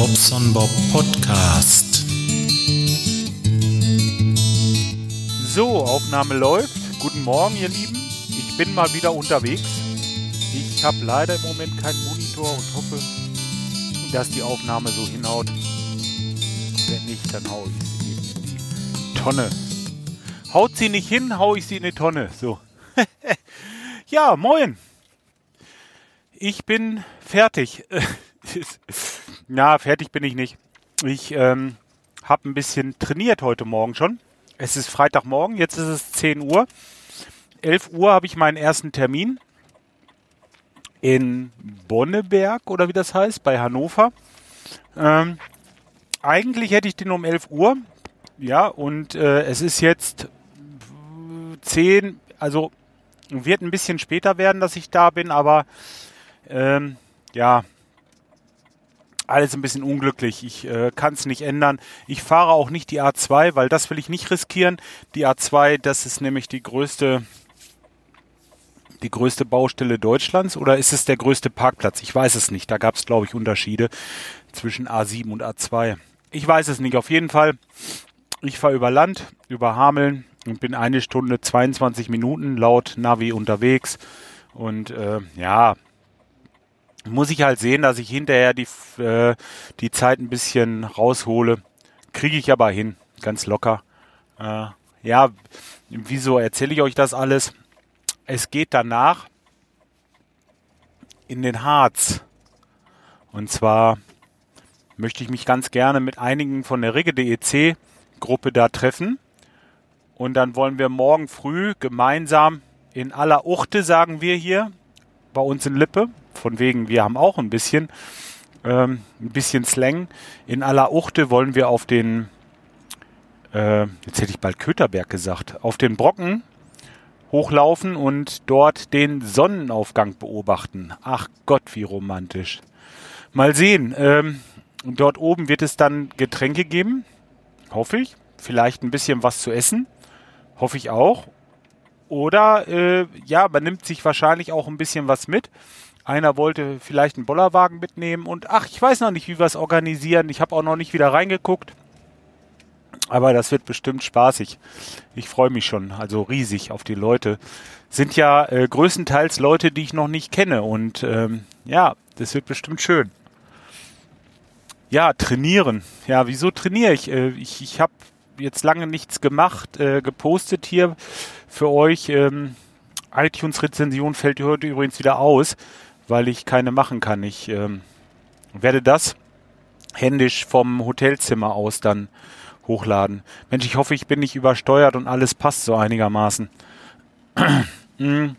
Bobson Bob Podcast. So, Aufnahme läuft. Guten Morgen, ihr Lieben. Ich bin mal wieder unterwegs. Ich habe leider im Moment keinen Monitor und hoffe, dass die Aufnahme so hinhaut. Wenn nicht, dann hau ich sie in die Tonne. Haut sie nicht hin, hau ich sie in die Tonne. So. ja, moin. Ich bin fertig. Na, fertig bin ich nicht. Ich ähm, habe ein bisschen trainiert heute Morgen schon. Es ist Freitagmorgen, jetzt ist es 10 Uhr. 11 Uhr habe ich meinen ersten Termin in Bonneberg oder wie das heißt, bei Hannover. Ähm, eigentlich hätte ich den um 11 Uhr. Ja, und äh, es ist jetzt 10, also wird ein bisschen später werden, dass ich da bin, aber ähm, ja, alles ein bisschen unglücklich. Ich äh, kann es nicht ändern. Ich fahre auch nicht die A2, weil das will ich nicht riskieren. Die A2, das ist nämlich die größte die größte Baustelle Deutschlands oder ist es der größte Parkplatz? Ich weiß es nicht. Da gab es, glaube ich, Unterschiede zwischen A7 und A2. Ich weiß es nicht. Auf jeden Fall, ich fahre über Land, über Hameln und bin eine Stunde 22 Minuten laut Navi unterwegs. Und äh, ja, muss ich halt sehen, dass ich hinterher die, äh, die Zeit ein bisschen raushole. Kriege ich aber hin, ganz locker. Äh, ja, wieso erzähle ich euch das alles? Es geht danach in den Harz. Und zwar möchte ich mich ganz gerne mit einigen von der Rigge DEC Gruppe da treffen. Und dann wollen wir morgen früh gemeinsam in aller Uchte, sagen wir hier, bei uns in Lippe, von wegen, wir haben auch ein bisschen, ähm, ein bisschen Slang. In aller Uchte wollen wir auf den, äh, jetzt hätte ich bald Köterberg gesagt, auf den Brocken hochlaufen und dort den Sonnenaufgang beobachten. Ach Gott, wie romantisch. Mal sehen. Ähm, dort oben wird es dann Getränke geben, hoffe ich. Vielleicht ein bisschen was zu essen, hoffe ich auch. Oder äh, ja, man nimmt sich wahrscheinlich auch ein bisschen was mit. Einer wollte vielleicht einen Bollerwagen mitnehmen und ach, ich weiß noch nicht, wie wir es organisieren. Ich habe auch noch nicht wieder reingeguckt. Aber das wird bestimmt spaßig. Ich freue mich schon, also riesig auf die Leute. Sind ja äh, größtenteils Leute, die ich noch nicht kenne. Und ähm, ja, das wird bestimmt schön. Ja, trainieren. Ja, wieso trainiere ich? Äh, ich ich habe jetzt lange nichts gemacht, äh, gepostet hier für euch. Ähm, iTunes-Rezension fällt heute übrigens wieder aus weil ich keine machen kann. Ich ähm, werde das händisch vom Hotelzimmer aus dann hochladen. Mensch, ich hoffe, ich bin nicht übersteuert und alles passt so einigermaßen. hm.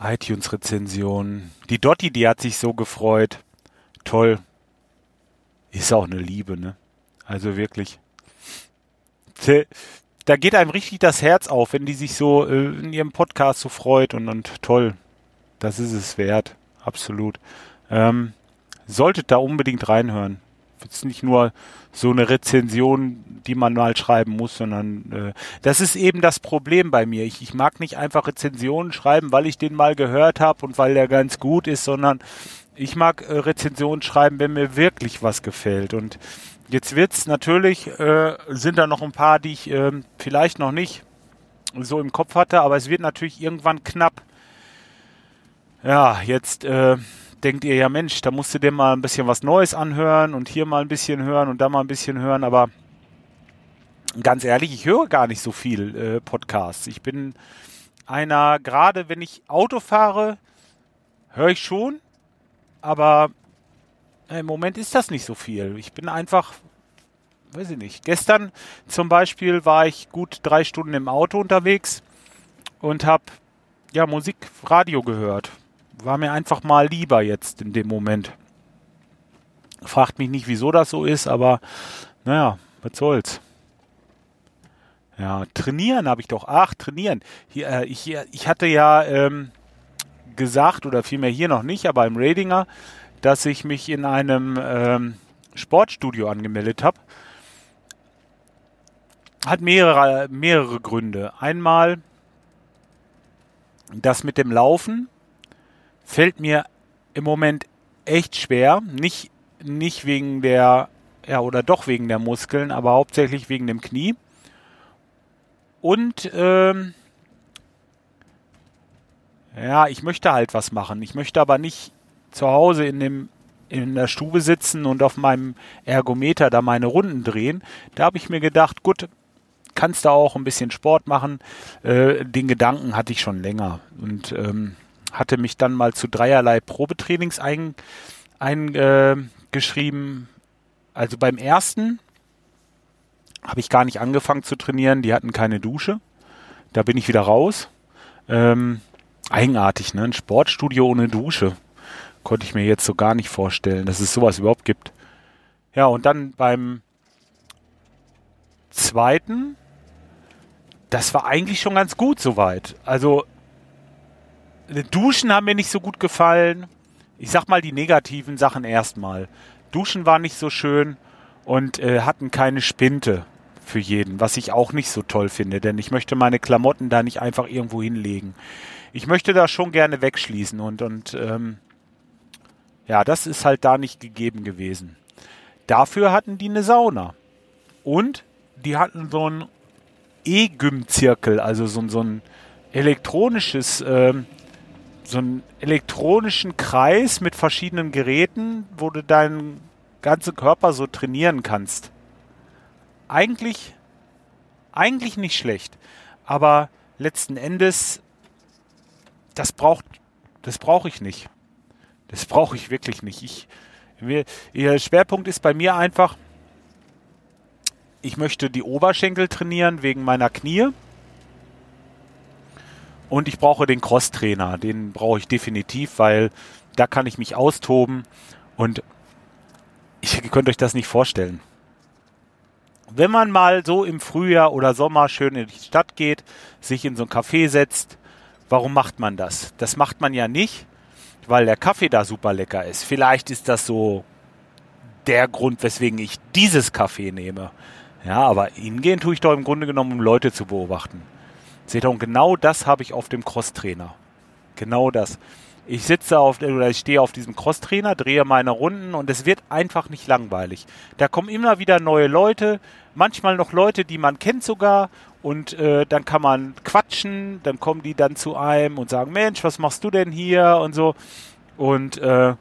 iTunes-Rezension. Die Dotti, die hat sich so gefreut. Toll. Ist auch eine Liebe, ne? Also wirklich da geht einem richtig das Herz auf, wenn die sich so äh, in ihrem Podcast so freut und, und toll. Das ist es wert. Absolut. Ähm, solltet da unbedingt reinhören. Es ist nicht nur so eine Rezension, die man mal schreiben muss, sondern äh, das ist eben das Problem bei mir. Ich, ich mag nicht einfach Rezensionen schreiben, weil ich den mal gehört habe und weil der ganz gut ist, sondern ich mag äh, Rezensionen schreiben, wenn mir wirklich was gefällt. Und Jetzt wird's natürlich, äh, sind da noch ein paar, die ich äh, vielleicht noch nicht so im Kopf hatte, aber es wird natürlich irgendwann knapp. Ja, jetzt äh, denkt ihr ja, Mensch, da musst du dir mal ein bisschen was Neues anhören und hier mal ein bisschen hören und da mal ein bisschen hören, aber ganz ehrlich, ich höre gar nicht so viel äh, Podcasts. Ich bin einer, gerade wenn ich Auto fahre, höre ich schon, aber im Moment ist das nicht so viel. Ich bin einfach, weiß ich nicht. Gestern zum Beispiel war ich gut drei Stunden im Auto unterwegs und habe ja Musik, Radio gehört. War mir einfach mal lieber jetzt in dem Moment. Fragt mich nicht, wieso das so ist, aber naja, was soll's. Ja, trainieren habe ich doch. Ach, trainieren. Hier, äh, ich, ich hatte ja ähm, gesagt, oder vielmehr hier noch nicht, aber im Radinger, dass ich mich in einem ähm, Sportstudio angemeldet habe. Hat mehrere, mehrere Gründe. Einmal, das mit dem Laufen fällt mir im Moment echt schwer. Nicht, nicht wegen der, ja, oder doch wegen der Muskeln, aber hauptsächlich wegen dem Knie. Und ähm, ja, ich möchte halt was machen. Ich möchte aber nicht zu Hause in dem in der Stube sitzen und auf meinem Ergometer da meine Runden drehen. Da habe ich mir gedacht, gut, kannst du auch ein bisschen Sport machen. Äh, den Gedanken hatte ich schon länger und ähm, hatte mich dann mal zu dreierlei Probetrainings eingeschrieben. Äh, also beim ersten habe ich gar nicht angefangen zu trainieren. Die hatten keine Dusche. Da bin ich wieder raus. Ähm, eigenartig, ne? Ein Sportstudio ohne Dusche. Konnte ich mir jetzt so gar nicht vorstellen, dass es sowas überhaupt gibt. Ja, und dann beim zweiten, das war eigentlich schon ganz gut soweit. Also, Duschen haben mir nicht so gut gefallen. Ich sag mal die negativen Sachen erstmal. Duschen war nicht so schön und äh, hatten keine Spinte für jeden, was ich auch nicht so toll finde, denn ich möchte meine Klamotten da nicht einfach irgendwo hinlegen. Ich möchte da schon gerne wegschließen und, und ähm, ja, das ist halt da nicht gegeben gewesen. Dafür hatten die eine Sauna. Und die hatten so ein E-Gym-Zirkel, also so, so ein elektronisches, ähm, so einen elektronischen Kreis mit verschiedenen Geräten, wo du deinen ganzen Körper so trainieren kannst. Eigentlich, eigentlich nicht schlecht. Aber letzten Endes, das braucht, das brauche ich nicht. Das brauche ich wirklich nicht. Ich, wir, ihr Schwerpunkt ist bei mir einfach, ich möchte die Oberschenkel trainieren wegen meiner Knie. Und ich brauche den Cross-Trainer. Den brauche ich definitiv, weil da kann ich mich austoben. Und ich, ihr könnt euch das nicht vorstellen. Wenn man mal so im Frühjahr oder Sommer schön in die Stadt geht, sich in so ein Café setzt, warum macht man das? Das macht man ja nicht, weil der Kaffee da super lecker ist. Vielleicht ist das so der Grund, weswegen ich dieses Kaffee nehme. Ja, aber hingehen tue ich doch im Grunde genommen, um Leute zu beobachten. Seht ihr, und genau das habe ich auf dem Crosstrainer. Genau das. Ich sitze auf, oder ich stehe auf diesem Crosstrainer, drehe meine Runden und es wird einfach nicht langweilig. Da kommen immer wieder neue Leute, manchmal noch Leute, die man kennt sogar und äh, dann kann man quatschen, dann kommen die dann zu einem und sagen, Mensch, was machst du denn hier und so. Und äh,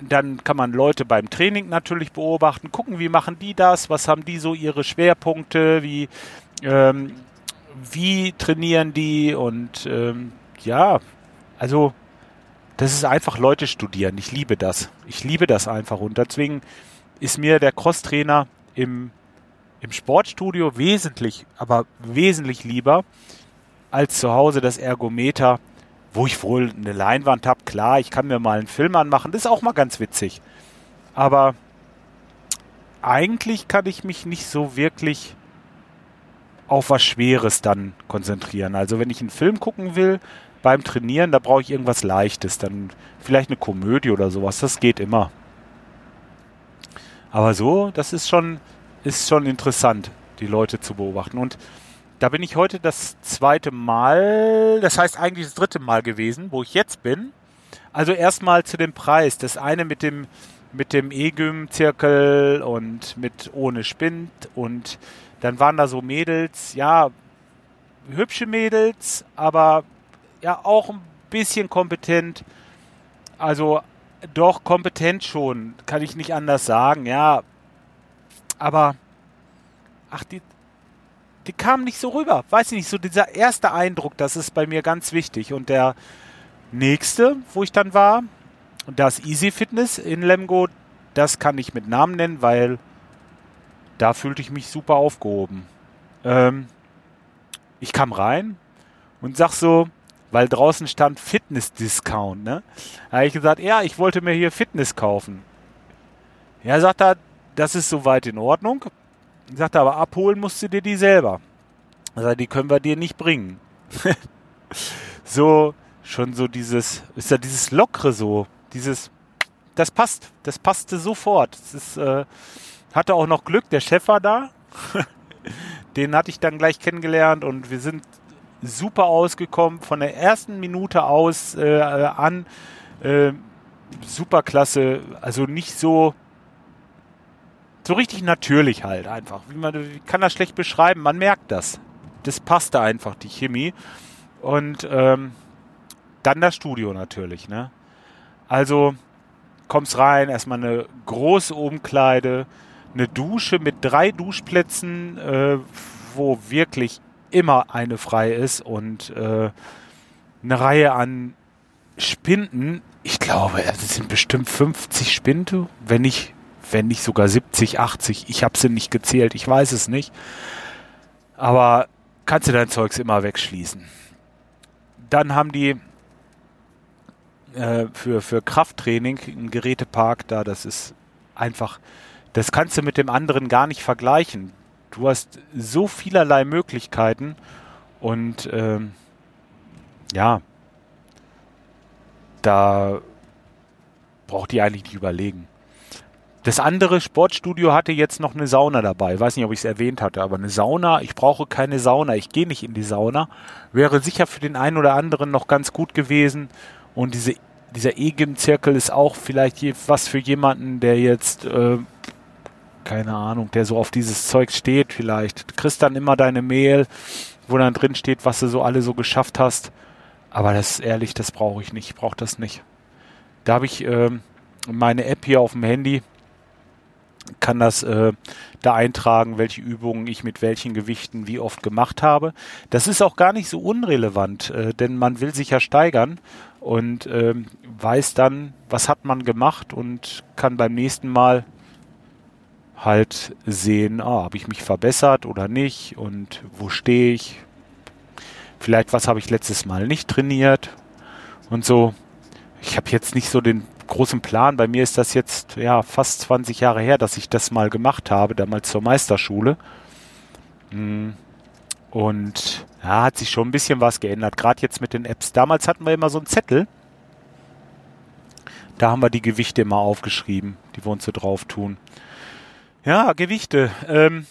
dann kann man Leute beim Training natürlich beobachten, gucken, wie machen die das, was haben die so ihre Schwerpunkte, wie, ähm, wie trainieren die und ähm, ja, also das ist einfach Leute studieren. Ich liebe das. Ich liebe das einfach und deswegen ist mir der Crosstrainer im im Sportstudio wesentlich, aber wesentlich lieber als zu Hause das Ergometer, wo ich wohl eine Leinwand habe. Klar, ich kann mir mal einen Film anmachen, das ist auch mal ganz witzig. Aber eigentlich kann ich mich nicht so wirklich auf was Schweres dann konzentrieren. Also wenn ich einen Film gucken will beim Trainieren, da brauche ich irgendwas Leichtes, dann vielleicht eine Komödie oder sowas, das geht immer. Aber so, das ist schon, ist schon interessant, die Leute zu beobachten. Und da bin ich heute das zweite Mal, das heißt eigentlich das dritte Mal gewesen, wo ich jetzt bin. Also erstmal zu dem Preis. Das eine mit dem mit dem E-Gym-Zirkel und mit ohne Spind und dann waren da so Mädels, ja, hübsche Mädels, aber ja auch ein bisschen kompetent. Also doch kompetent schon, kann ich nicht anders sagen, ja, aber ach, die, die kamen nicht so rüber. Weiß ich nicht, so dieser erste Eindruck, das ist bei mir ganz wichtig. Und der nächste, wo ich dann war, das Easy Fitness in Lemgo, das kann ich mit Namen nennen, weil da fühlte ich mich super aufgehoben. Ähm, ich kam rein und sag so, weil draußen stand Fitness-Discount, ne? Da habe ich gesagt, ja, ich wollte mir hier Fitness kaufen. Ja, sagt er, das ist soweit in Ordnung. Sagt er, aber abholen musst du dir die selber. Also die können wir dir nicht bringen. so, schon so dieses, ist ja dieses Lockere so, dieses, das passt, das passte sofort. Das ist, äh, hatte auch noch Glück, der Chef war da. Den hatte ich dann gleich kennengelernt und wir sind super ausgekommen. Von der ersten Minute aus äh, an äh, super klasse, also nicht so so richtig natürlich halt einfach. Wie man wie kann das schlecht beschreiben, man merkt das. Das passte einfach, die Chemie. Und ähm, dann das Studio natürlich, ne? Also kommst rein, erstmal eine große Umkleide, eine Dusche mit drei Duschplätzen, äh, wo wirklich immer eine frei ist und äh, eine Reihe an Spinden. Ich glaube, es sind bestimmt 50 Spinde, wenn nicht, wenn nicht sogar 70, 80. Ich habe sie nicht gezählt, ich weiß es nicht. Aber kannst du dein Zeugs immer wegschließen. Dann haben die äh, für, für Krafttraining einen Gerätepark da, das ist einfach, das kannst du mit dem anderen gar nicht vergleichen. Du hast so vielerlei Möglichkeiten und ähm, ja, da braucht die eigentlich nicht überlegen. Das andere Sportstudio hatte jetzt noch eine Sauna dabei. Ich weiß nicht, ob ich es erwähnt hatte, aber eine Sauna, ich brauche keine Sauna, ich gehe nicht in die Sauna, wäre sicher für den einen oder anderen noch ganz gut gewesen. Und diese, dieser E-Gym-Zirkel ist auch vielleicht was für jemanden, der jetzt, äh, keine Ahnung, der so auf dieses Zeug steht vielleicht. Du kriegst dann immer deine Mail, wo dann drin steht, was du so alle so geschafft hast. Aber das ist ehrlich, das brauche ich nicht. Ich brauche das nicht. Da habe ich äh, meine App hier auf dem Handy kann das äh, da eintragen, welche Übungen ich mit welchen Gewichten wie oft gemacht habe. Das ist auch gar nicht so unrelevant, äh, denn man will sich ja steigern und äh, weiß dann, was hat man gemacht und kann beim nächsten Mal halt sehen, ah, habe ich mich verbessert oder nicht und wo stehe ich. Vielleicht, was habe ich letztes Mal nicht trainiert und so. Ich habe jetzt nicht so den großen Plan. Bei mir ist das jetzt ja fast 20 Jahre her, dass ich das mal gemacht habe, damals zur Meisterschule. Hm. Und ja, hat sich schon ein bisschen was geändert, gerade jetzt mit den Apps. Damals hatten wir immer so einen Zettel. Da haben wir die Gewichte immer aufgeschrieben, die wir uns so drauf tun. Ja, Gewichte. Ähm,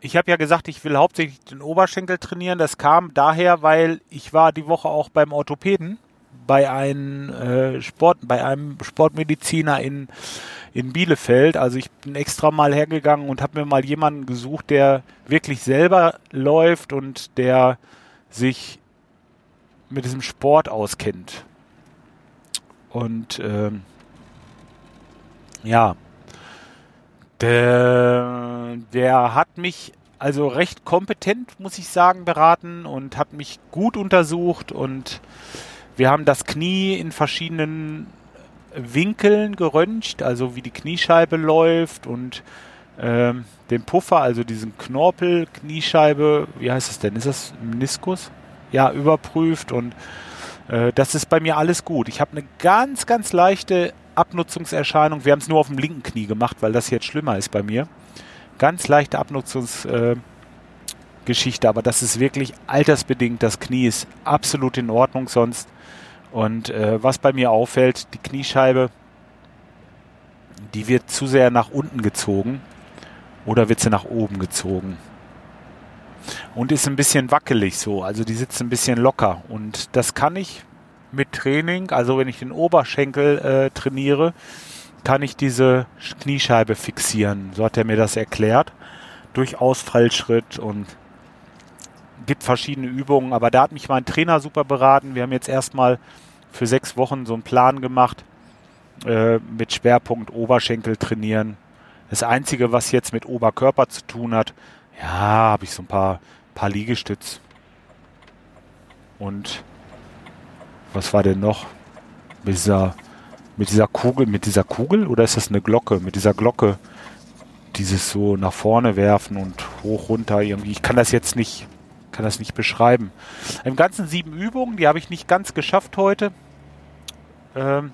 ich habe ja gesagt, ich will hauptsächlich den Oberschenkel trainieren. Das kam daher, weil ich war die Woche auch beim Orthopäden bei einem äh, Sport, bei einem Sportmediziner in, in Bielefeld. Also ich bin extra mal hergegangen und habe mir mal jemanden gesucht, der wirklich selber läuft und der sich mit diesem Sport auskennt. Und ähm, ja, der, der hat mich also recht kompetent, muss ich sagen, beraten und hat mich gut untersucht und wir haben das Knie in verschiedenen Winkeln geröntgt, also wie die Kniescheibe läuft und ähm, den Puffer, also diesen Knorpel, Kniescheibe, wie heißt das denn? Ist das Meniskus? Ja, überprüft und äh, das ist bei mir alles gut. Ich habe eine ganz, ganz leichte Abnutzungserscheinung. Wir haben es nur auf dem linken Knie gemacht, weil das jetzt schlimmer ist bei mir. Ganz leichte Abnutzungsgeschichte, äh, aber das ist wirklich altersbedingt. Das Knie ist absolut in Ordnung sonst. Und äh, was bei mir auffällt, die Kniescheibe, die wird zu sehr nach unten gezogen oder wird sie nach oben gezogen. Und ist ein bisschen wackelig so, also die sitzt ein bisschen locker. Und das kann ich mit Training, also wenn ich den Oberschenkel äh, trainiere, kann ich diese Kniescheibe fixieren. So hat er mir das erklärt. Durch Ausfallschritt und gibt verschiedene Übungen, aber da hat mich mein Trainer super beraten. Wir haben jetzt erstmal für sechs Wochen so einen Plan gemacht äh, mit Schwerpunkt Oberschenkel trainieren. Das Einzige, was jetzt mit Oberkörper zu tun hat, ja, habe ich so ein paar, paar Liegestütz. Und was war denn noch? Mit dieser, mit dieser Kugel, mit dieser Kugel oder ist das eine Glocke? Mit dieser Glocke, dieses so nach vorne werfen und hoch runter irgendwie. Ich kann das jetzt nicht kann das nicht beschreiben. Im Ganzen sieben Übungen, die habe ich nicht ganz geschafft heute, ähm,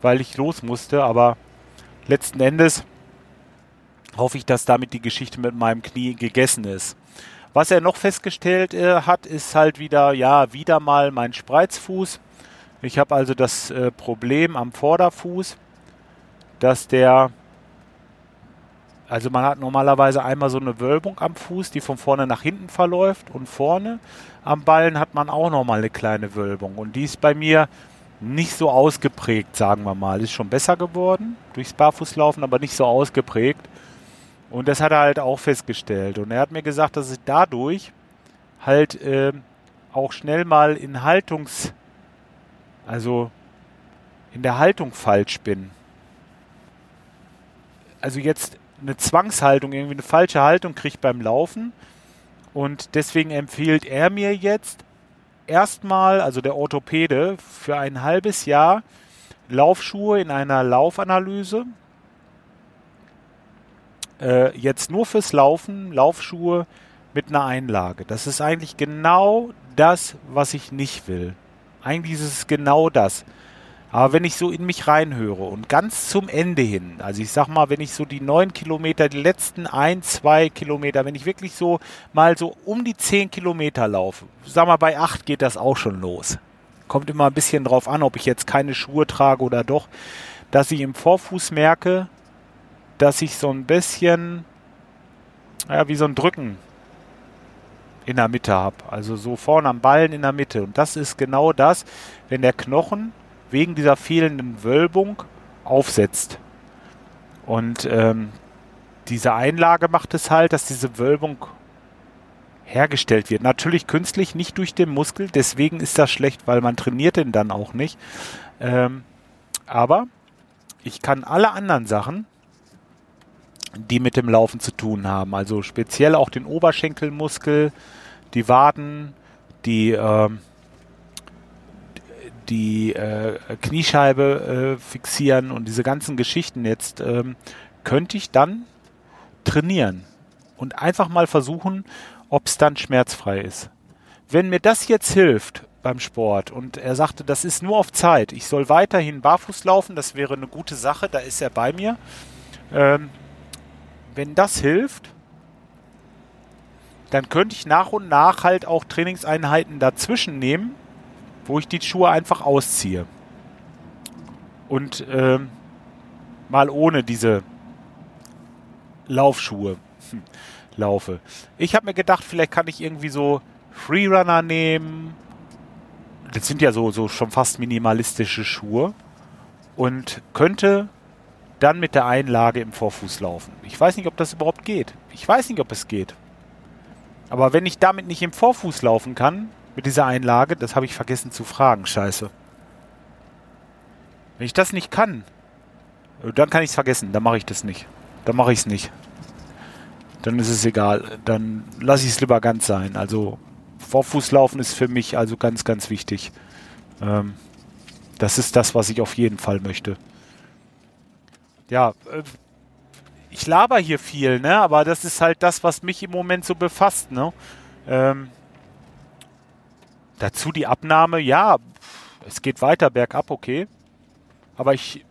weil ich los musste, aber letzten Endes hoffe ich, dass damit die Geschichte mit meinem Knie gegessen ist. Was er noch festgestellt äh, hat, ist halt wieder, ja, wieder mal mein Spreizfuß. Ich habe also das äh, Problem am Vorderfuß, dass der also man hat normalerweise einmal so eine Wölbung am Fuß, die von vorne nach hinten verläuft und vorne am Ballen hat man auch nochmal eine kleine Wölbung und die ist bei mir nicht so ausgeprägt, sagen wir mal. Ist schon besser geworden durchs Barfußlaufen, aber nicht so ausgeprägt. Und das hat er halt auch festgestellt. Und er hat mir gesagt, dass ich dadurch halt äh, auch schnell mal in Haltungs, also in der Haltung falsch bin. Also jetzt eine Zwangshaltung, irgendwie eine falsche Haltung kriege beim Laufen. Und deswegen empfiehlt er mir jetzt erstmal, also der Orthopäde, für ein halbes Jahr Laufschuhe in einer Laufanalyse. Äh, jetzt nur fürs Laufen, Laufschuhe mit einer Einlage. Das ist eigentlich genau das, was ich nicht will. Eigentlich ist es genau das. Aber wenn ich so in mich reinhöre und ganz zum Ende hin, also ich sag mal, wenn ich so die neun Kilometer, die letzten ein, zwei Kilometer, wenn ich wirklich so mal so um die zehn Kilometer laufe, sag mal, bei acht geht das auch schon los. Kommt immer ein bisschen drauf an, ob ich jetzt keine Schuhe trage oder doch, dass ich im Vorfuß merke, dass ich so ein bisschen, ja, wie so ein Drücken in der Mitte habe. Also so vorne am Ballen in der Mitte. Und das ist genau das, wenn der Knochen wegen dieser fehlenden Wölbung aufsetzt. Und ähm, diese Einlage macht es halt, dass diese Wölbung hergestellt wird. Natürlich künstlich, nicht durch den Muskel, deswegen ist das schlecht, weil man trainiert den dann auch nicht. Ähm, aber ich kann alle anderen Sachen, die mit dem Laufen zu tun haben, also speziell auch den Oberschenkelmuskel, die Waden, die ähm, die äh, Kniescheibe äh, fixieren und diese ganzen Geschichten jetzt, ähm, könnte ich dann trainieren und einfach mal versuchen, ob es dann schmerzfrei ist. Wenn mir das jetzt hilft beim Sport und er sagte, das ist nur auf Zeit, ich soll weiterhin barfuß laufen, das wäre eine gute Sache, da ist er bei mir. Ähm, wenn das hilft, dann könnte ich nach und nach halt auch Trainingseinheiten dazwischen nehmen, wo ich die Schuhe einfach ausziehe. Und ähm, mal ohne diese Laufschuhe hm, laufe. Ich habe mir gedacht, vielleicht kann ich irgendwie so Freerunner nehmen. Das sind ja so, so schon fast minimalistische Schuhe. Und könnte dann mit der Einlage im Vorfuß laufen. Ich weiß nicht, ob das überhaupt geht. Ich weiß nicht, ob es geht. Aber wenn ich damit nicht im Vorfuß laufen kann, mit dieser Einlage? Das habe ich vergessen zu fragen. Scheiße. Wenn ich das nicht kann, dann kann ich es vergessen. Dann mache ich das nicht. Dann mache ich es nicht. Dann ist es egal. Dann lasse ich es lieber ganz sein. Also Vorfußlaufen ist für mich also ganz, ganz wichtig. Ähm, das ist das, was ich auf jeden Fall möchte. Ja, äh, ich laber hier viel, ne? Aber das ist halt das, was mich im Moment so befasst, ne? Ähm, Dazu die Abnahme, ja, es geht weiter bergab, okay. Aber ich,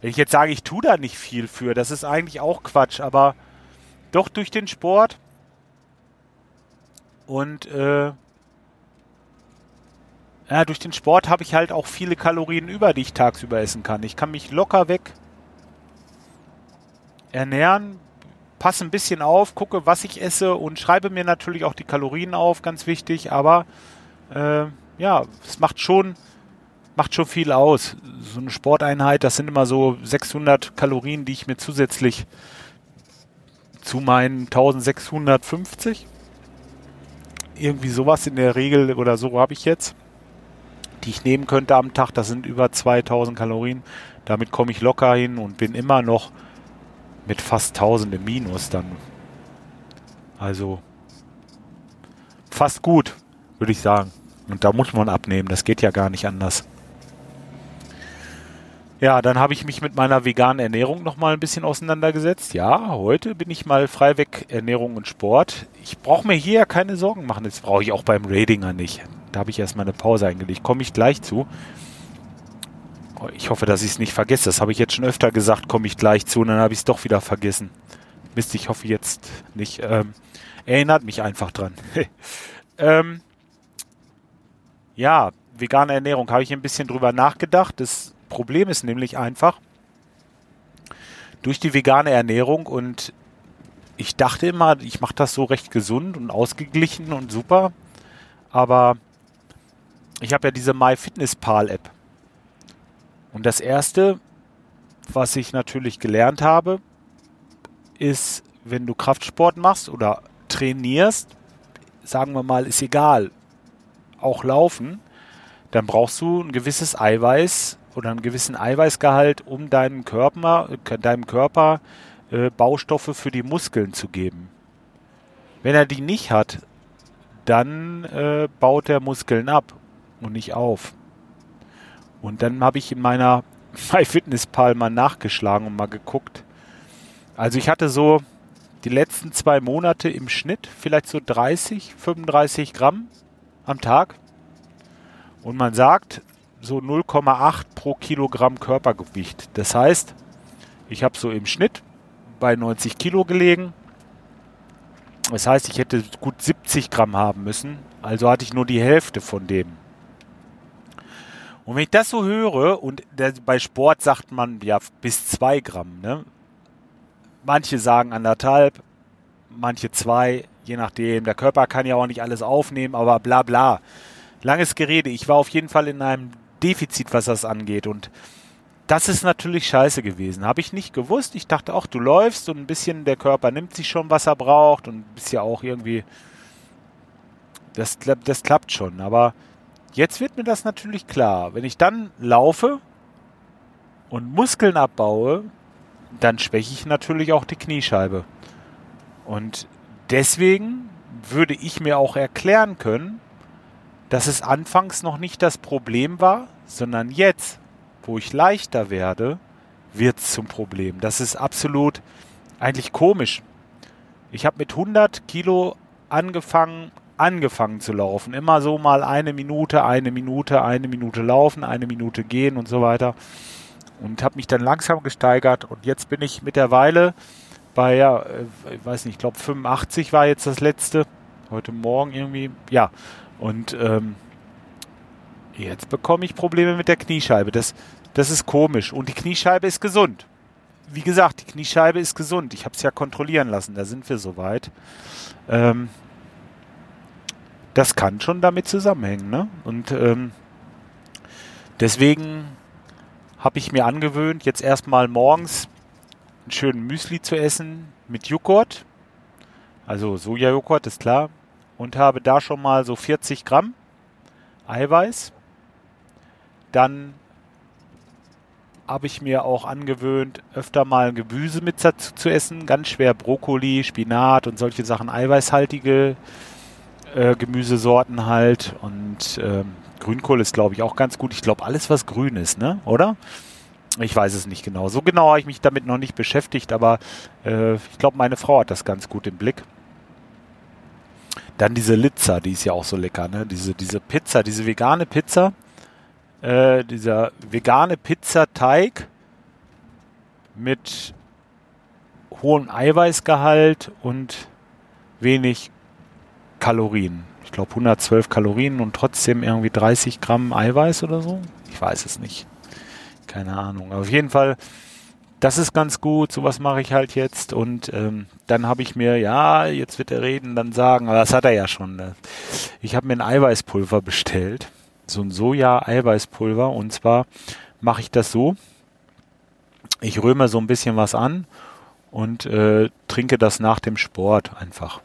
wenn ich jetzt sage, ich tue da nicht viel für, das ist eigentlich auch Quatsch, aber doch durch den Sport und äh, ja, durch den Sport habe ich halt auch viele Kalorien über, die ich tagsüber essen kann. Ich kann mich locker weg ernähren, passe ein bisschen auf, gucke, was ich esse und schreibe mir natürlich auch die Kalorien auf, ganz wichtig, aber äh, ja, es macht schon, macht schon viel aus. So eine Sporteinheit, das sind immer so 600 Kalorien, die ich mir zusätzlich zu meinen 1650 irgendwie sowas in der Regel oder so habe ich jetzt, die ich nehmen könnte am Tag. Das sind über 2000 Kalorien. Damit komme ich locker hin und bin immer noch mit fast 1000 im Minus dann. Also fast gut, würde ich sagen. Und da muss man abnehmen, das geht ja gar nicht anders. Ja, dann habe ich mich mit meiner veganen Ernährung nochmal ein bisschen auseinandergesetzt. Ja, heute bin ich mal frei weg Ernährung und Sport. Ich brauche mir hier ja keine Sorgen machen. Das brauche ich auch beim Radinger nicht. Da habe ich erstmal eine Pause eingelegt. Komme ich gleich zu. Ich hoffe, dass ich es nicht vergesse. Das habe ich jetzt schon öfter gesagt, komme ich gleich zu und dann habe ich es doch wieder vergessen. Mist, ich hoffe jetzt nicht. Ähm, erinnert mich einfach dran. ähm, ja, vegane Ernährung habe ich ein bisschen drüber nachgedacht. Das Problem ist nämlich einfach, durch die vegane Ernährung und ich dachte immer, ich mache das so recht gesund und ausgeglichen und super, aber ich habe ja diese MyFitnessPal-App. Und das Erste, was ich natürlich gelernt habe, ist, wenn du Kraftsport machst oder trainierst, sagen wir mal, ist egal, auch laufen, dann brauchst du ein gewisses Eiweiß oder einen gewissen Eiweißgehalt, um deinem Körper, deinem Körper äh, Baustoffe für die Muskeln zu geben. Wenn er die nicht hat, dann äh, baut er Muskeln ab und nicht auf. Und dann habe ich in meiner MyFitnessPal mal nachgeschlagen und mal geguckt. Also ich hatte so die letzten zwei Monate im Schnitt vielleicht so 30, 35 Gramm am Tag. Und man sagt so 0,8 pro Kilogramm Körpergewicht. Das heißt, ich habe so im Schnitt bei 90 Kilo gelegen. Das heißt, ich hätte gut 70 Gramm haben müssen. Also hatte ich nur die Hälfte von dem. Und wenn ich das so höre, und der, bei Sport sagt man ja bis zwei Gramm, ne? Manche sagen anderthalb, manche zwei, je nachdem. Der Körper kann ja auch nicht alles aufnehmen, aber bla bla. Langes Gerede. Ich war auf jeden Fall in einem Defizit, was das angeht. Und das ist natürlich scheiße gewesen. Habe ich nicht gewusst. Ich dachte auch, du läufst und ein bisschen der Körper nimmt sich schon, was er braucht und bist ja auch irgendwie. Das, das klappt schon. Aber Jetzt wird mir das natürlich klar. Wenn ich dann laufe und Muskeln abbaue, dann schwäche ich natürlich auch die Kniescheibe. Und deswegen würde ich mir auch erklären können, dass es anfangs noch nicht das Problem war, sondern jetzt, wo ich leichter werde, wird es zum Problem. Das ist absolut eigentlich komisch. Ich habe mit 100 Kilo angefangen angefangen zu laufen. Immer so mal eine Minute, eine Minute, eine Minute laufen, eine Minute gehen und so weiter. Und habe mich dann langsam gesteigert und jetzt bin ich mittlerweile bei, ja, äh, ich weiß nicht, ich glaube 85 war jetzt das letzte. Heute Morgen irgendwie, ja. Und ähm, jetzt bekomme ich Probleme mit der Kniescheibe. Das, das ist komisch. Und die Kniescheibe ist gesund. Wie gesagt, die Kniescheibe ist gesund. Ich habe es ja kontrollieren lassen. Da sind wir soweit. Ähm, das kann schon damit zusammenhängen. Ne? Und ähm, deswegen habe ich mir angewöhnt, jetzt erstmal morgens einen schönen Müsli zu essen mit Joghurt. Also Sojajoghurt ist klar. Und habe da schon mal so 40 Gramm Eiweiß. Dann habe ich mir auch angewöhnt, öfter mal Gemüse mit dazu zu essen. Ganz schwer Brokkoli, Spinat und solche Sachen, eiweißhaltige Gemüsesorten halt. Und ähm, Grünkohl ist, glaube ich, auch ganz gut. Ich glaube, alles, was grün ist, ne? Oder? Ich weiß es nicht genau. So genau habe ich mich damit noch nicht beschäftigt, aber äh, ich glaube, meine Frau hat das ganz gut im Blick. Dann diese Litza, die ist ja auch so lecker, ne? Diese, diese Pizza, diese vegane Pizza. Äh, dieser vegane Pizzateig mit hohem Eiweißgehalt und wenig Kalorien. Ich glaube 112 Kalorien und trotzdem irgendwie 30 Gramm Eiweiß oder so. Ich weiß es nicht. Keine Ahnung. Aber auf jeden Fall, das ist ganz gut. Sowas mache ich halt jetzt. Und ähm, dann habe ich mir, ja, jetzt wird er reden, dann sagen, aber das hat er ja schon. Ne? Ich habe mir ein Eiweißpulver bestellt. So ein Soja-Eiweißpulver. Und zwar mache ich das so. Ich röme so ein bisschen was an und äh, trinke das nach dem Sport einfach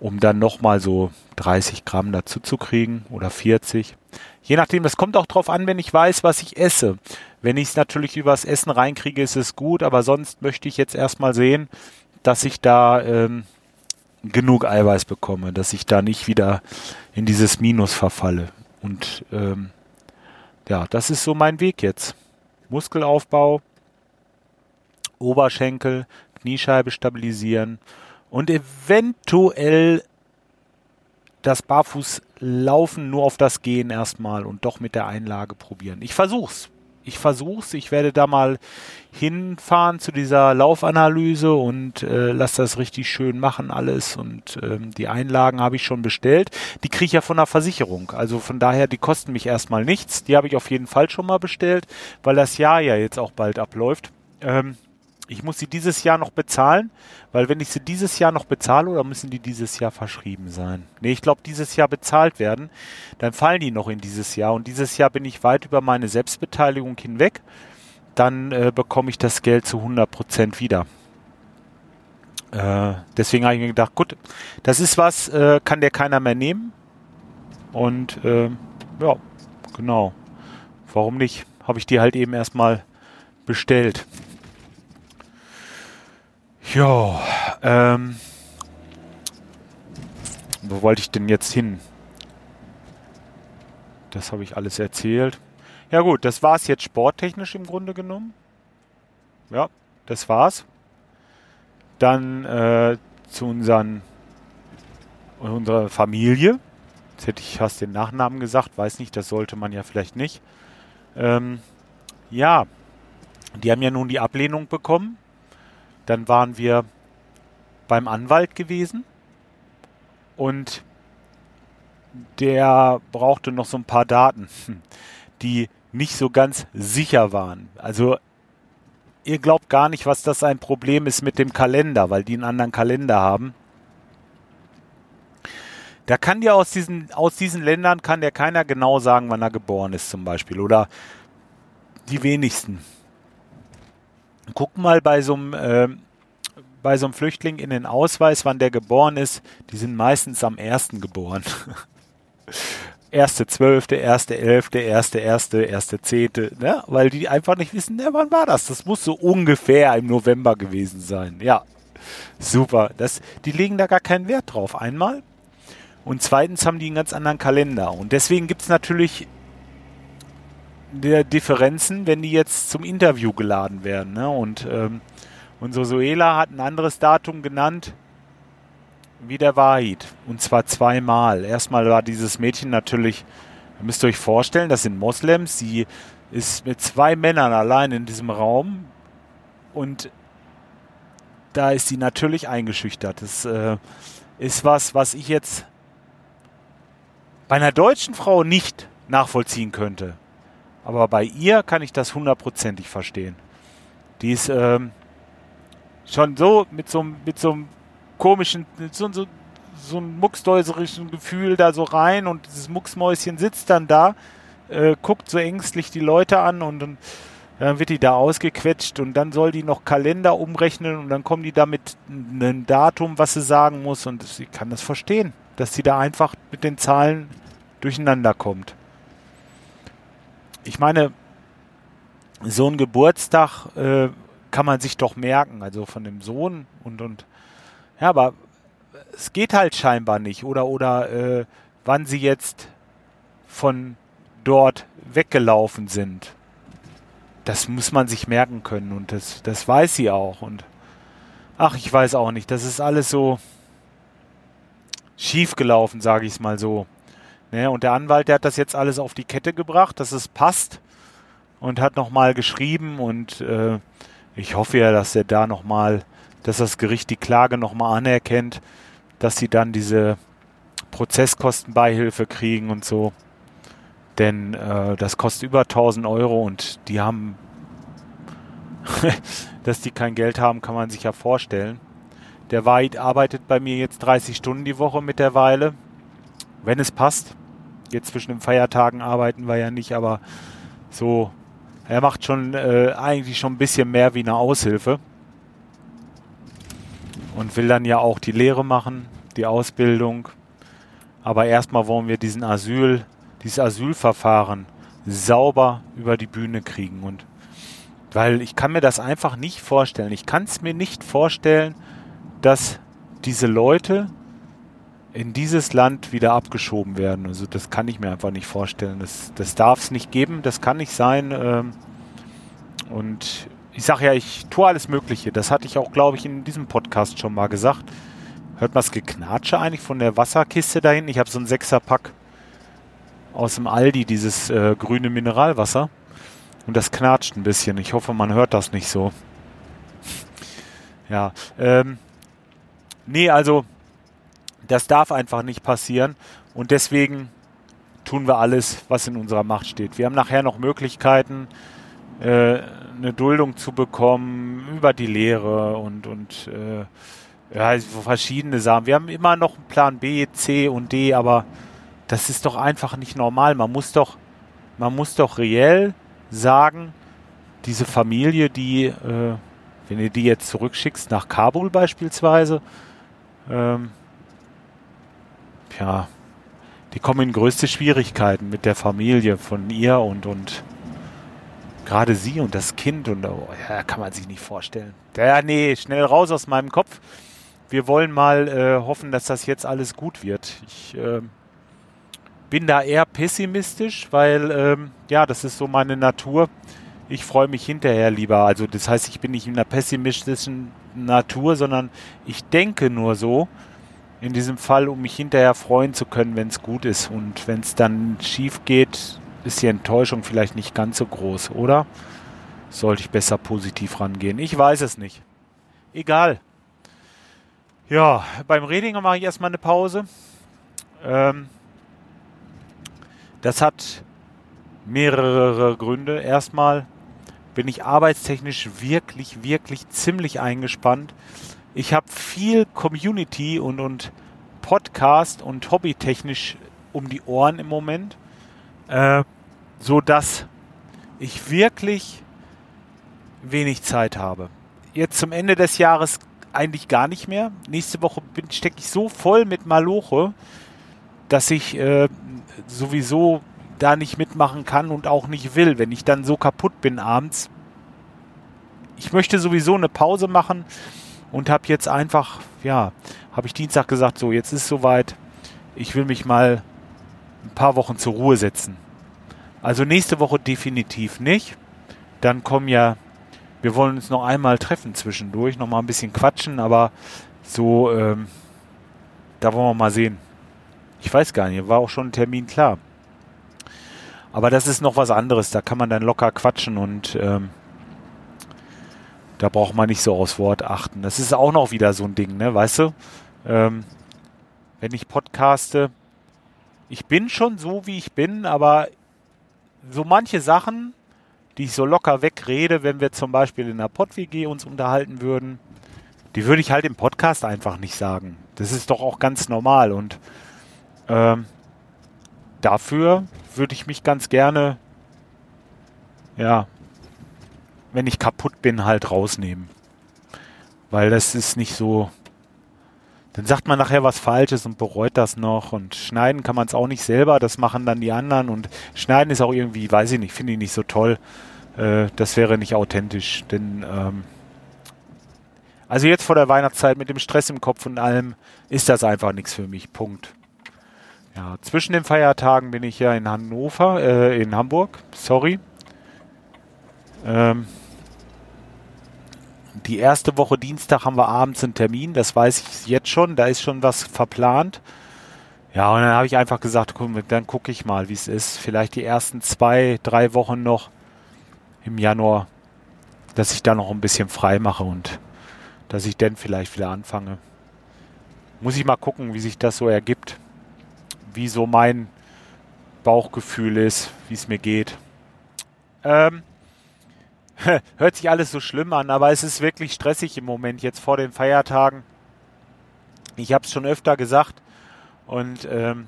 um dann nochmal so 30 Gramm dazu zu kriegen oder 40. Je nachdem, das kommt auch drauf an, wenn ich weiß, was ich esse. Wenn ich es natürlich übers Essen reinkriege, ist es gut, aber sonst möchte ich jetzt erstmal sehen, dass ich da ähm, genug Eiweiß bekomme, dass ich da nicht wieder in dieses Minus verfalle. Und ähm, ja, das ist so mein Weg jetzt. Muskelaufbau, Oberschenkel, Kniescheibe stabilisieren und eventuell das Barfußlaufen nur auf das Gehen erstmal und doch mit der Einlage probieren. Ich versuch's. Ich versuch's. Ich werde da mal hinfahren zu dieser Laufanalyse und äh, lass das richtig schön machen alles. Und ähm, die Einlagen habe ich schon bestellt. Die kriege ich ja von der Versicherung. Also von daher, die kosten mich erstmal nichts. Die habe ich auf jeden Fall schon mal bestellt, weil das Jahr ja jetzt auch bald abläuft. Ähm, ich muss sie dieses Jahr noch bezahlen, weil wenn ich sie dieses Jahr noch bezahle, oder müssen die dieses Jahr verschrieben sein? Nee, ich glaube, dieses Jahr bezahlt werden, dann fallen die noch in dieses Jahr. Und dieses Jahr bin ich weit über meine Selbstbeteiligung hinweg. Dann äh, bekomme ich das Geld zu 100 Prozent wieder. Äh, deswegen habe ich mir gedacht, gut, das ist was, äh, kann der keiner mehr nehmen. Und äh, ja, genau. Warum nicht? Habe ich die halt eben erstmal bestellt. Ja, ähm, wo wollte ich denn jetzt hin? Das habe ich alles erzählt. Ja gut, das war es jetzt sporttechnisch im Grunde genommen. Ja, das war's. Dann äh, zu unseren, unserer Familie. Jetzt hätte ich fast den Nachnamen gesagt, weiß nicht, das sollte man ja vielleicht nicht. Ähm, ja, die haben ja nun die Ablehnung bekommen dann waren wir beim Anwalt gewesen und der brauchte noch so ein paar Daten, die nicht so ganz sicher waren. Also ihr glaubt gar nicht, was das ein Problem ist mit dem Kalender, weil die einen anderen Kalender haben. Da kann dir aus diesen, aus diesen Ländern kann dir keiner genau sagen, wann er geboren ist zum Beispiel. Oder die wenigsten guck mal bei so einem äh, bei so einem Flüchtling in den Ausweis, wann der geboren ist. Die sind meistens am ersten geboren. erste zwölfte, erste elfte, erste erste, erste zehnte, ne? weil die einfach nicht wissen, ne, wann war das? Das muss so ungefähr im November gewesen sein. Ja, super. Das, die legen da gar keinen Wert drauf. Einmal. Und zweitens haben die einen ganz anderen Kalender. Und deswegen gibt es natürlich der Differenzen, wenn die jetzt zum Interview geladen werden. Ne? Und ähm, unsere Suela hat ein anderes Datum genannt wie der Wahid. Und zwar zweimal. Erstmal war dieses Mädchen natürlich, ihr müsst euch vorstellen, das sind Moslems. Sie ist mit zwei Männern allein in diesem Raum. Und da ist sie natürlich eingeschüchtert. Das äh, ist was, was ich jetzt bei einer deutschen Frau nicht nachvollziehen könnte. Aber bei ihr kann ich das hundertprozentig verstehen. Die ist ähm, schon so mit so, mit so einem komischen, so, so, so einem mucksdäuserischen Gefühl da so rein und dieses Mucksmäuschen sitzt dann da, äh, guckt so ängstlich die Leute an und, und dann wird die da ausgequetscht und dann soll die noch Kalender umrechnen und dann kommen die da mit einem Datum, was sie sagen muss und ich kann das verstehen, dass sie da einfach mit den Zahlen durcheinander kommt ich meine, so ein Geburtstag äh, kann man sich doch merken, also von dem Sohn und und ja, aber es geht halt scheinbar nicht oder oder äh, wann sie jetzt von dort weggelaufen sind. Das muss man sich merken können und das das weiß sie auch und ach, ich weiß auch nicht, das ist alles so schief gelaufen, sage ich es mal so. Ne? Und der Anwalt, der hat das jetzt alles auf die Kette gebracht, dass es passt und hat nochmal geschrieben und äh, ich hoffe ja, dass er da nochmal, dass das Gericht die Klage nochmal anerkennt, dass sie dann diese Prozesskostenbeihilfe kriegen und so. Denn äh, das kostet über 1000 Euro und die haben, dass die kein Geld haben, kann man sich ja vorstellen. Der Wahid arbeitet bei mir jetzt 30 Stunden die Woche mittlerweile, wenn es passt. Jetzt zwischen den Feiertagen arbeiten wir ja nicht, aber so, er macht schon äh, eigentlich schon ein bisschen mehr wie eine Aushilfe. Und will dann ja auch die Lehre machen, die Ausbildung. Aber erstmal wollen wir diesen Asyl, dieses Asylverfahren sauber über die Bühne kriegen. Und weil ich kann mir das einfach nicht vorstellen. Ich kann es mir nicht vorstellen, dass diese Leute in dieses Land wieder abgeschoben werden. Also das kann ich mir einfach nicht vorstellen. Das, das darf es nicht geben, das kann nicht sein. Ähm, und ich sage ja, ich tue alles Mögliche. Das hatte ich auch, glaube ich, in diesem Podcast schon mal gesagt. Hört man das Geknatsche eigentlich von der Wasserkiste da hinten? Ich habe so einen Sechserpack aus dem Aldi, dieses äh, grüne Mineralwasser. Und das knatscht ein bisschen. Ich hoffe, man hört das nicht so. ja. Ähm, nee, also das darf einfach nicht passieren und deswegen tun wir alles, was in unserer Macht steht. Wir haben nachher noch Möglichkeiten, äh, eine Duldung zu bekommen über die Lehre und, und äh, ja, verschiedene Sachen. Wir haben immer noch einen Plan B, C und D, aber das ist doch einfach nicht normal. Man muss doch, man muss doch reell sagen, diese Familie, die, äh, wenn ihr die jetzt zurückschickst nach Kabul beispielsweise, ähm, ja, die kommen in größte Schwierigkeiten mit der Familie von ihr und, und gerade sie und das Kind und oh, ja, kann man sich nicht vorstellen. Ja, nee, schnell raus aus meinem Kopf. Wir wollen mal äh, hoffen, dass das jetzt alles gut wird. Ich äh, bin da eher pessimistisch, weil ähm, ja, das ist so meine Natur. Ich freue mich hinterher lieber. Also das heißt, ich bin nicht in einer pessimistischen Natur, sondern ich denke nur so in diesem Fall, um mich hinterher freuen zu können, wenn es gut ist. Und wenn es dann schief geht, ist die Enttäuschung vielleicht nicht ganz so groß, oder? Sollte ich besser positiv rangehen? Ich weiß es nicht. Egal. Ja, beim Redinger mache ich erstmal eine Pause. Ähm, das hat mehrere Gründe. Erstmal bin ich arbeitstechnisch wirklich, wirklich ziemlich eingespannt. Ich habe viel Community und, und Podcast und hobbytechnisch um die Ohren im Moment, äh, so dass ich wirklich wenig Zeit habe. Jetzt zum Ende des Jahres eigentlich gar nicht mehr. Nächste Woche stecke ich so voll mit Maloche, dass ich äh, sowieso da nicht mitmachen kann und auch nicht will, wenn ich dann so kaputt bin abends. Ich möchte sowieso eine Pause machen und habe jetzt einfach, ja, habe ich Dienstag gesagt, so, jetzt ist soweit, ich will mich mal ein paar Wochen zur Ruhe setzen. Also nächste Woche definitiv nicht. Dann kommen ja, wir wollen uns noch einmal treffen zwischendurch, noch mal ein bisschen quatschen, aber so, ähm, da wollen wir mal sehen. Ich weiß gar nicht, war auch schon ein Termin klar. Aber das ist noch was anderes, da kann man dann locker quatschen und ähm, da braucht man nicht so aufs Wort achten. Das ist auch noch wieder so ein Ding, ne? Weißt du? Ähm, wenn ich podcaste, ich bin schon so, wie ich bin, aber so manche Sachen, die ich so locker wegrede, wenn wir zum Beispiel in der Pod-WG uns unterhalten würden, die würde ich halt im Podcast einfach nicht sagen. Das ist doch auch ganz normal und ähm, dafür würde ich mich ganz gerne, ja, wenn ich kaputt bin, halt rausnehmen. Weil das ist nicht so. Dann sagt man nachher was Falsches und bereut das noch. Und schneiden kann man es auch nicht selber, das machen dann die anderen. Und schneiden ist auch irgendwie, weiß ich nicht, finde ich nicht so toll. Äh, das wäre nicht authentisch. Denn, ähm, also jetzt vor der Weihnachtszeit mit dem Stress im Kopf und allem ist das einfach nichts für mich. Punkt. Ja, zwischen den Feiertagen bin ich ja in Hannover, äh, in Hamburg. Sorry. Ähm, die erste Woche Dienstag haben wir abends einen Termin, das weiß ich jetzt schon, da ist schon was verplant. Ja, und dann habe ich einfach gesagt, komm, dann gucke ich mal, wie es ist. Vielleicht die ersten zwei, drei Wochen noch im Januar, dass ich da noch ein bisschen frei mache und dass ich dann vielleicht wieder anfange. Muss ich mal gucken, wie sich das so ergibt. Wie so mein Bauchgefühl ist, wie es mir geht. Ähm, hört sich alles so schlimm an, aber es ist wirklich stressig im Moment jetzt vor den Feiertagen. Ich habe es schon öfter gesagt und ähm,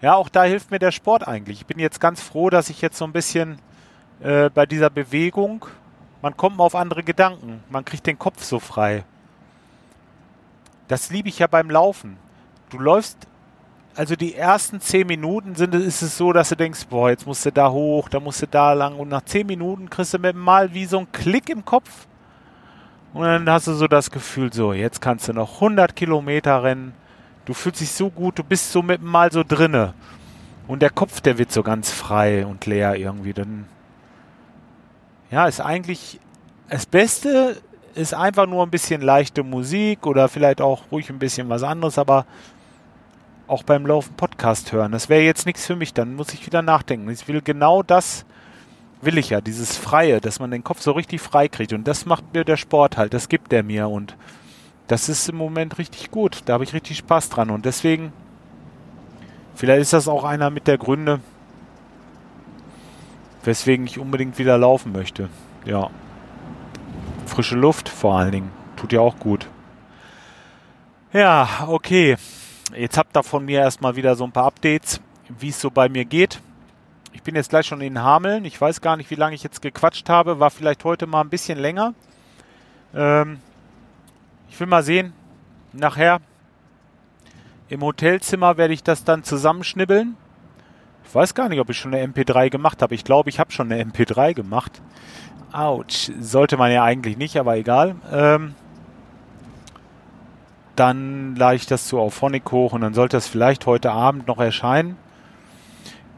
ja, auch da hilft mir der Sport eigentlich. Ich bin jetzt ganz froh, dass ich jetzt so ein bisschen äh, bei dieser Bewegung, man kommt mal auf andere Gedanken, man kriegt den Kopf so frei. Das liebe ich ja beim Laufen. Du läufst also die ersten zehn Minuten sind, ist es so, dass du denkst, boah, jetzt musst du da hoch, da musst du da lang. Und nach zehn Minuten kriegst du mit mal wie so ein Klick im Kopf. Und dann hast du so das Gefühl, so, jetzt kannst du noch 100 Kilometer rennen, du fühlst dich so gut, du bist so mit mal so drinne. Und der Kopf, der wird so ganz frei und leer irgendwie, dann ja, ist eigentlich das Beste ist einfach nur ein bisschen leichte Musik oder vielleicht auch ruhig ein bisschen was anderes, aber auch beim Laufen Podcast hören. Das wäre jetzt nichts für mich, dann muss ich wieder nachdenken. Ich will genau das, will ich ja, dieses Freie, dass man den Kopf so richtig frei kriegt. Und das macht mir der Sport halt, das gibt er mir. Und das ist im Moment richtig gut. Da habe ich richtig Spaß dran. Und deswegen, vielleicht ist das auch einer mit der Gründe, weswegen ich unbedingt wieder laufen möchte. Ja. Frische Luft vor allen Dingen. Tut ja auch gut. Ja, okay. Jetzt habt ihr von mir erstmal wieder so ein paar Updates, wie es so bei mir geht. Ich bin jetzt gleich schon in Hameln. Ich weiß gar nicht, wie lange ich jetzt gequatscht habe. War vielleicht heute mal ein bisschen länger. Ähm, ich will mal sehen. Nachher im Hotelzimmer werde ich das dann zusammenschnibbeln. Ich weiß gar nicht, ob ich schon eine MP3 gemacht habe. Ich glaube, ich habe schon eine MP3 gemacht. Autsch. Sollte man ja eigentlich nicht, aber egal. Ähm, dann lade ich das zu Auphonic hoch und dann sollte das vielleicht heute Abend noch erscheinen.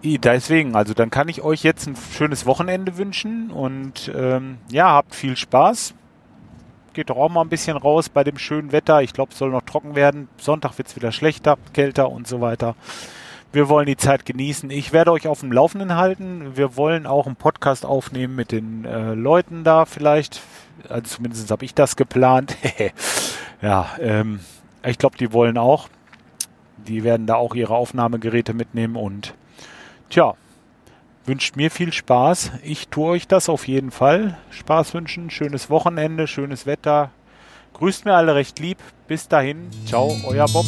Deswegen, also dann kann ich euch jetzt ein schönes Wochenende wünschen und ähm, ja, habt viel Spaß. Geht doch auch mal ein bisschen raus bei dem schönen Wetter. Ich glaube, es soll noch trocken werden. Sonntag wird es wieder schlechter, kälter und so weiter. Wir wollen die Zeit genießen. Ich werde euch auf dem Laufenden halten. Wir wollen auch einen Podcast aufnehmen mit den äh, Leuten da vielleicht. Also zumindest habe ich das geplant. ja, ähm, ich glaube, die wollen auch. Die werden da auch ihre Aufnahmegeräte mitnehmen und tja, wünscht mir viel Spaß. Ich tue euch das auf jeden Fall. Spaß wünschen, schönes Wochenende, schönes Wetter. Grüßt mir alle recht lieb. Bis dahin. Ciao, euer Bob.